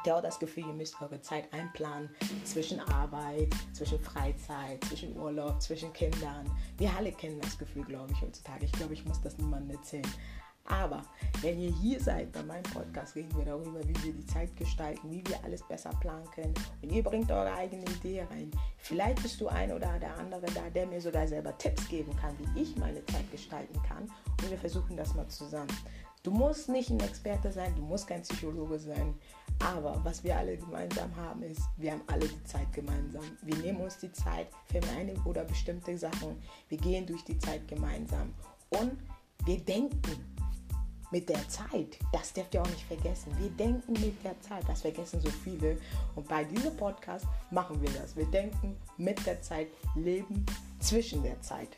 Habt ihr auch das Gefühl, ihr müsst eure Zeit einplanen zwischen Arbeit, zwischen Freizeit, zwischen Urlaub, zwischen Kindern? Wir alle kennen das Gefühl, glaube ich, heutzutage. Ich glaube, ich muss das niemandem erzählen. Aber wenn ihr hier seid bei meinem Podcast, reden wir darüber, wie wir die Zeit gestalten, wie wir alles besser planen können. Und ihr bringt eure eigene Idee rein. Vielleicht bist du ein oder der andere da, der mir sogar selber Tipps geben kann, wie ich meine Zeit gestalten kann. Und wir versuchen das mal zusammen. Du musst nicht ein Experte sein, du musst kein Psychologe sein. Aber was wir alle gemeinsam haben, ist, wir haben alle die Zeit gemeinsam. Wir nehmen uns die Zeit für eine oder bestimmte Sachen. Wir gehen durch die Zeit gemeinsam. Und wir denken mit der Zeit. Das dürft ihr auch nicht vergessen. Wir denken mit der Zeit. Das vergessen so viele. Und bei diesem Podcast machen wir das. Wir denken mit der Zeit, leben zwischen der Zeit.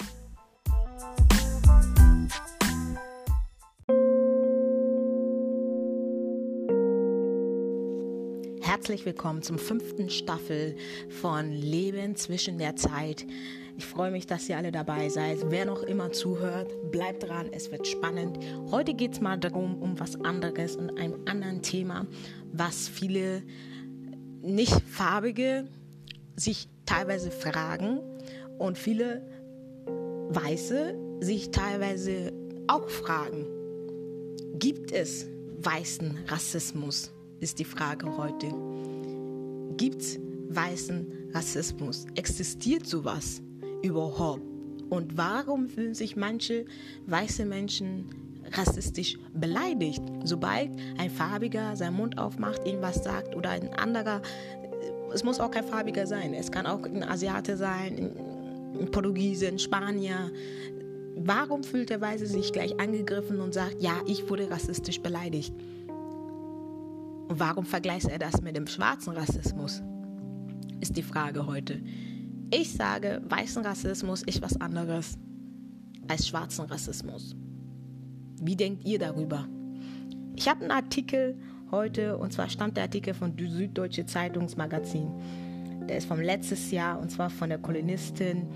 Herzlich willkommen zum fünften Staffel von Leben zwischen der Zeit. Ich freue mich, dass ihr alle dabei seid. Wer noch immer zuhört, bleibt dran, es wird spannend. Heute geht es mal darum, um was anderes und einem anderen Thema, was viele nicht farbige sich teilweise fragen und viele Weiße sich teilweise auch fragen. Gibt es weißen Rassismus? Ist die Frage heute. Gibt es weißen Rassismus? Existiert sowas überhaupt? Und warum fühlen sich manche weiße Menschen rassistisch beleidigt, sobald ein Farbiger seinen Mund aufmacht, irgendwas sagt oder ein anderer, es muss auch kein Farbiger sein, es kann auch ein Asiate sein, ein Portugiese, ein Spanier. Warum fühlt der Weiße sich gleich angegriffen und sagt, ja, ich wurde rassistisch beleidigt? Und warum vergleicht er das mit dem schwarzen Rassismus? Ist die Frage heute. Ich sage, weißen Rassismus ist was anderes als schwarzen Rassismus. Wie denkt ihr darüber? Ich habe einen Artikel heute, und zwar stammt der Artikel von Süddeutsche Zeitungsmagazin. Der ist vom letztes Jahr, und zwar von der Kolonistin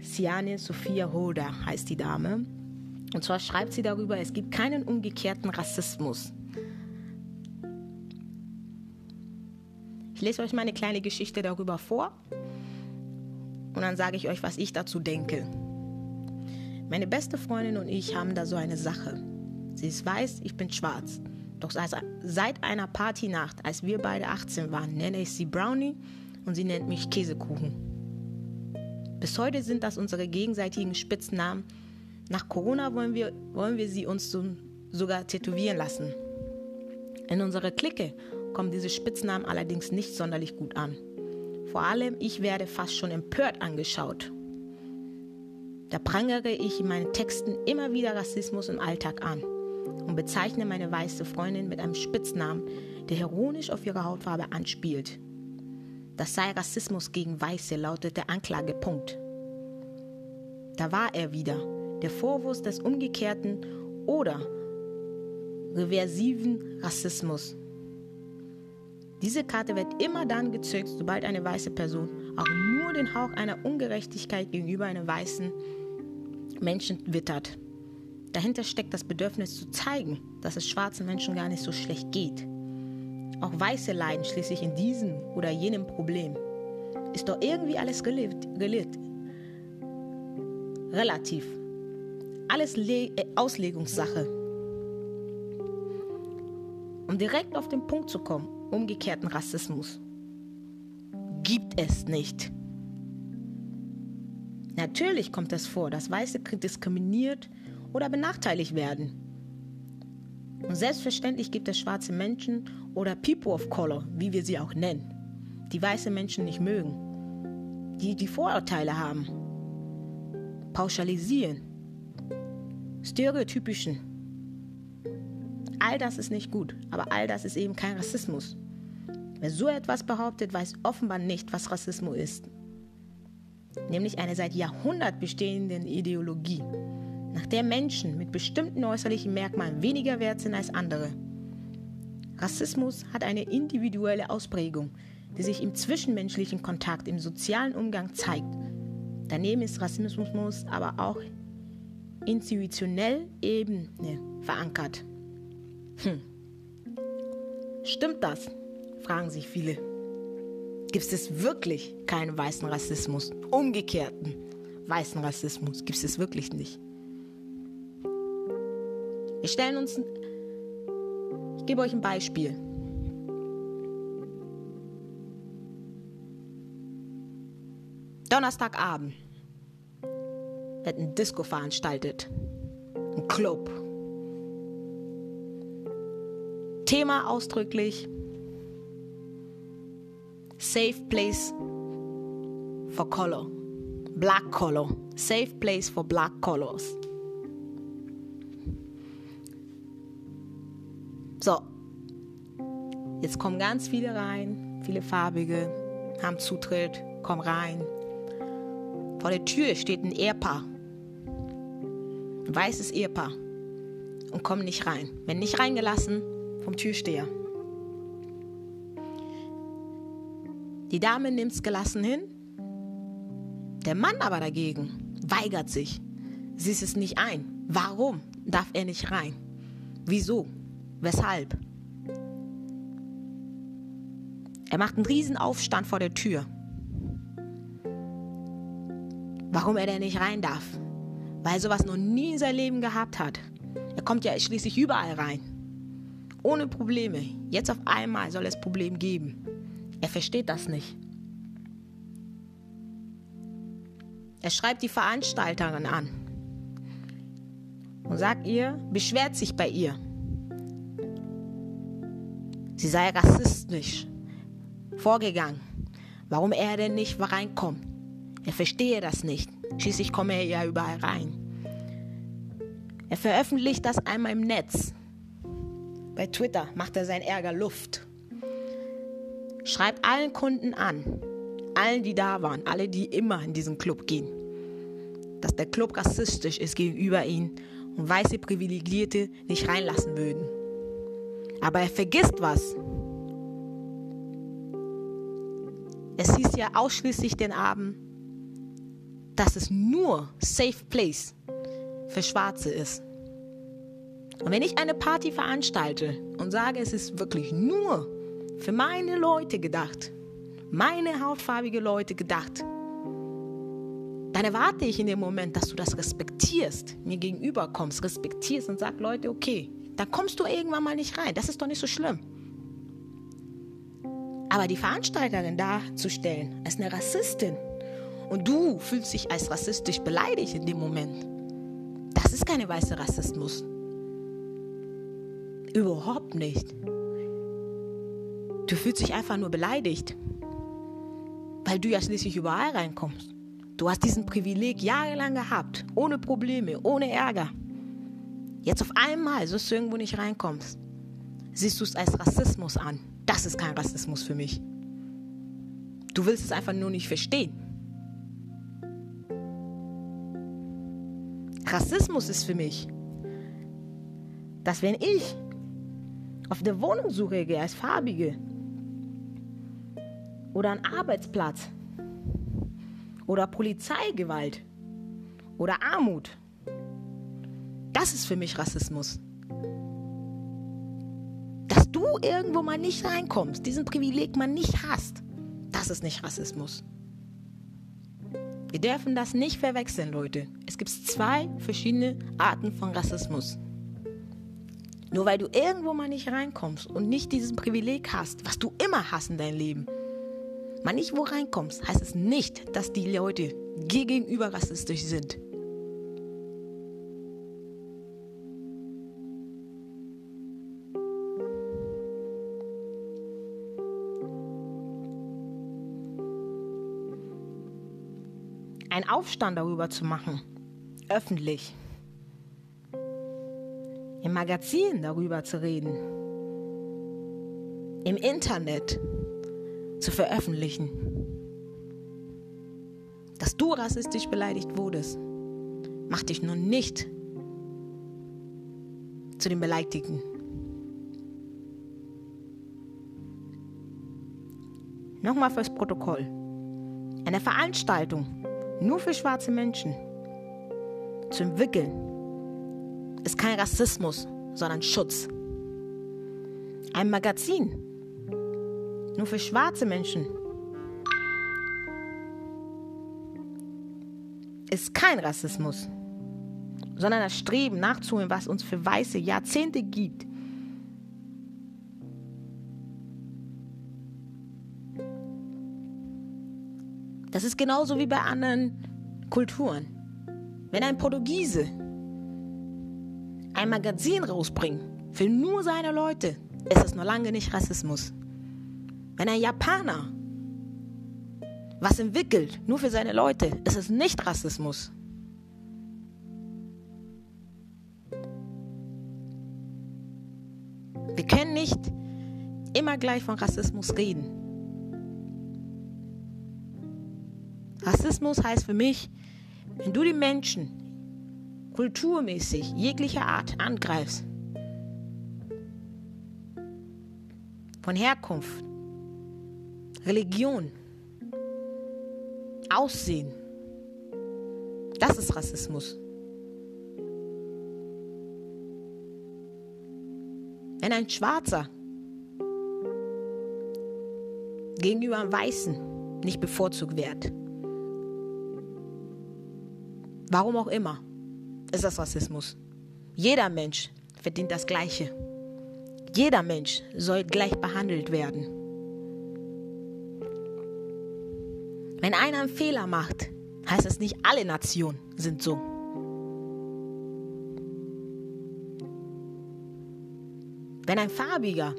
Siane Sophia Hoda, heißt die Dame. Und zwar schreibt sie darüber, es gibt keinen umgekehrten Rassismus. Ich lese euch meine kleine Geschichte darüber vor und dann sage ich euch, was ich dazu denke. Meine beste Freundin und ich haben da so eine Sache. Sie ist weiß, ich bin schwarz. Doch seit einer Partynacht, als wir beide 18 waren, nenne ich sie Brownie und sie nennt mich Käsekuchen. Bis heute sind das unsere gegenseitigen Spitznamen. Nach Corona wollen wir, wollen wir sie uns so, sogar tätowieren lassen. In unserer Clique kommen diese Spitznamen allerdings nicht sonderlich gut an. Vor allem ich werde fast schon empört angeschaut. Da prangere ich in meinen Texten immer wieder Rassismus im Alltag an und bezeichne meine weiße Freundin mit einem Spitznamen, der ironisch auf ihre Hautfarbe anspielt. Das sei Rassismus gegen Weiße, lautet der Anklagepunkt. Da war er wieder, der Vorwurf des umgekehrten oder reversiven Rassismus. Diese Karte wird immer dann gezückt, sobald eine weiße Person auch nur den Hauch einer Ungerechtigkeit gegenüber einem weißen Menschen wittert. Dahinter steckt das Bedürfnis zu zeigen, dass es schwarzen Menschen gar nicht so schlecht geht. Auch Weiße leiden schließlich in diesem oder jenem Problem. Ist doch irgendwie alles gelebt, gelebt. Relativ. Alles Le äh, Auslegungssache. Um direkt auf den Punkt zu kommen, umgekehrten Rassismus. Gibt es nicht. Natürlich kommt es vor, dass Weiße diskriminiert oder benachteiligt werden. Und selbstverständlich gibt es schwarze Menschen oder People of Color, wie wir sie auch nennen, die weiße Menschen nicht mögen, die die Vorurteile haben, pauschalisieren, stereotypischen. All das ist nicht gut, aber all das ist eben kein Rassismus. Wer so etwas behauptet, weiß offenbar nicht, was Rassismus ist. Nämlich eine seit Jahrhunderten bestehende Ideologie, nach der Menschen mit bestimmten äußerlichen Merkmalen weniger wert sind als andere. Rassismus hat eine individuelle Ausprägung, die sich im zwischenmenschlichen Kontakt, im sozialen Umgang zeigt. Daneben ist Rassismus aber auch institutionell Ebene verankert. Hm. Stimmt das? Fragen sich viele. Gibt es wirklich keinen weißen Rassismus? Umgekehrten weißen Rassismus gibt es wirklich nicht. Wir stellen uns, ich gebe euch ein Beispiel. Donnerstagabend wird ein Disco veranstaltet. Ein Club. Thema ausdrücklich Safe Place for Color. Black Color. Safe Place for Black Colors. So. Jetzt kommen ganz viele rein, viele farbige, haben Zutritt, kommen rein. Vor der Tür steht ein Ehepaar. Ein weißes Ehepaar. Und kommen nicht rein. Wenn nicht reingelassen, vom Türsteher. Die Dame nimmt es gelassen hin. Der Mann aber dagegen weigert sich. Sie ist es nicht ein. Warum darf er nicht rein? Wieso? Weshalb? Er macht einen riesen Aufstand vor der Tür. Warum er denn nicht rein darf? Weil er sowas noch nie in seinem Leben gehabt hat. Er kommt ja schließlich überall rein. Ohne Probleme. Jetzt auf einmal soll es Problem geben. Er versteht das nicht. Er schreibt die Veranstalterin an und sagt ihr, beschwert sich bei ihr. Sie sei rassistisch vorgegangen. Warum er denn nicht reinkommt? Er verstehe das nicht. Schließlich komme er ja überall rein. Er veröffentlicht das einmal im Netz. Bei Twitter macht er seinen Ärger Luft. Schreibt allen Kunden an, allen, die da waren, alle, die immer in diesen Club gehen, dass der Club rassistisch ist gegenüber ihnen und weiße Privilegierte nicht reinlassen würden. Aber er vergisst was. Es hieß ja ausschließlich den Abend, dass es nur Safe Place für Schwarze ist. Und wenn ich eine Party veranstalte und sage, es ist wirklich nur für meine Leute gedacht, meine hautfarbige Leute gedacht, dann erwarte ich in dem Moment, dass du das respektierst, mir gegenüber kommst, respektierst und sagst, Leute, okay, dann kommst du irgendwann mal nicht rein. Das ist doch nicht so schlimm. Aber die Veranstalterin darzustellen als eine Rassistin und du fühlst dich als rassistisch beleidigt in dem Moment, das ist keine weiße Rassismus. Überhaupt nicht. Du fühlst dich einfach nur beleidigt, weil du ja schließlich überall reinkommst. Du hast diesen Privileg jahrelang gehabt, ohne Probleme, ohne Ärger. Jetzt auf einmal, so dass du irgendwo nicht reinkommst, siehst du es als Rassismus an. Das ist kein Rassismus für mich. Du willst es einfach nur nicht verstehen. Rassismus ist für mich, dass wenn ich auf der Wohnungssuche gehe als Farbige oder einen Arbeitsplatz oder Polizeigewalt oder Armut, das ist für mich Rassismus. Dass du irgendwo mal nicht reinkommst, diesen Privileg mal nicht hast, das ist nicht Rassismus. Wir dürfen das nicht verwechseln, Leute. Es gibt zwei verschiedene Arten von Rassismus. Nur weil du irgendwo mal nicht reinkommst und nicht dieses Privileg hast, was du immer hast in deinem Leben, mal nicht wo reinkommst, heißt es nicht, dass die Leute gegenüber rassistisch sind. Ein Aufstand darüber zu machen, öffentlich, im Magazin darüber zu reden, im Internet zu veröffentlichen, dass du rassistisch beleidigt wurdest, macht dich nun nicht zu den Beleidigten. Nochmal fürs Protokoll. Eine Veranstaltung nur für schwarze Menschen zu entwickeln, ist kein Rassismus, sondern Schutz. Ein Magazin. Nur für schwarze Menschen. Ist kein Rassismus, sondern das Streben nachzuholen, was uns für Weiße Jahrzehnte gibt. Das ist genauso wie bei anderen Kulturen. Wenn ein Portugiese ein Magazin rausbringt für nur seine Leute, ist es noch lange nicht Rassismus. Wenn ein Japaner was entwickelt, nur für seine Leute, ist es nicht Rassismus. Wir können nicht immer gleich von Rassismus reden. Rassismus heißt für mich, wenn du die Menschen kulturmäßig jeglicher Art angreifst, von Herkunft, Religion, Aussehen, das ist Rassismus. Wenn ein Schwarzer gegenüber einem Weißen nicht bevorzugt wird, Warum auch immer, ist das Rassismus. Jeder Mensch verdient das Gleiche. Jeder Mensch soll gleich behandelt werden. Einer einen Fehler macht, heißt es nicht, alle Nationen sind so. Wenn ein Farbiger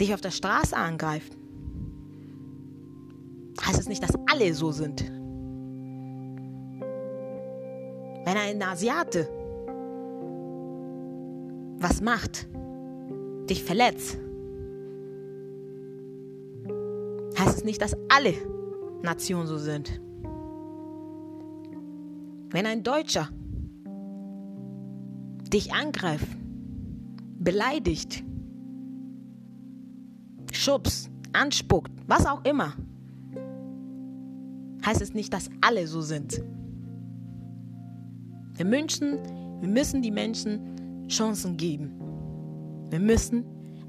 dich auf der Straße angreift, heißt es nicht, dass alle so sind. Wenn ein Asiate was macht, dich verletzt, heißt es nicht, dass alle Nationen so sind. Wenn ein Deutscher dich angreift, beleidigt, schubst, anspuckt, was auch immer, heißt es nicht, dass alle so sind. Wir müssen, wir müssen die Menschen Chancen geben. Wir müssen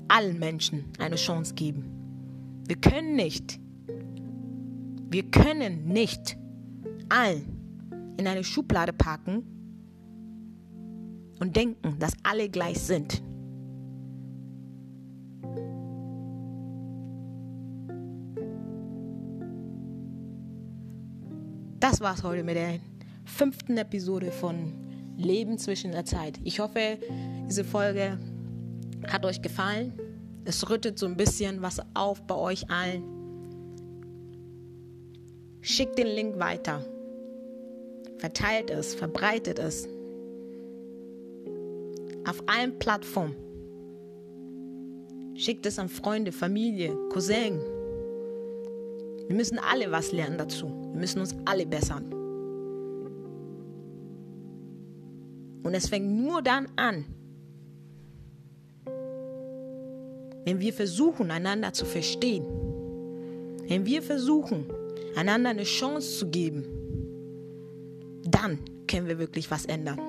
allen Menschen eine Chance geben. Wir können nicht, wir können nicht allen in eine Schublade packen und denken, dass alle gleich sind. Das war's heute mit der fünften Episode von Leben zwischen der Zeit. Ich hoffe, diese Folge hat euch gefallen. Es rüttet so ein bisschen was auf bei euch allen. Schickt den Link weiter. Verteilt es, verbreitet es. Auf allen Plattformen. Schickt es an Freunde, Familie, Cousin. Wir müssen alle was lernen dazu. Wir müssen uns alle bessern. Und es fängt nur dann an, wenn wir versuchen, einander zu verstehen. Wenn wir versuchen, einander eine Chance zu geben, dann können wir wirklich was ändern.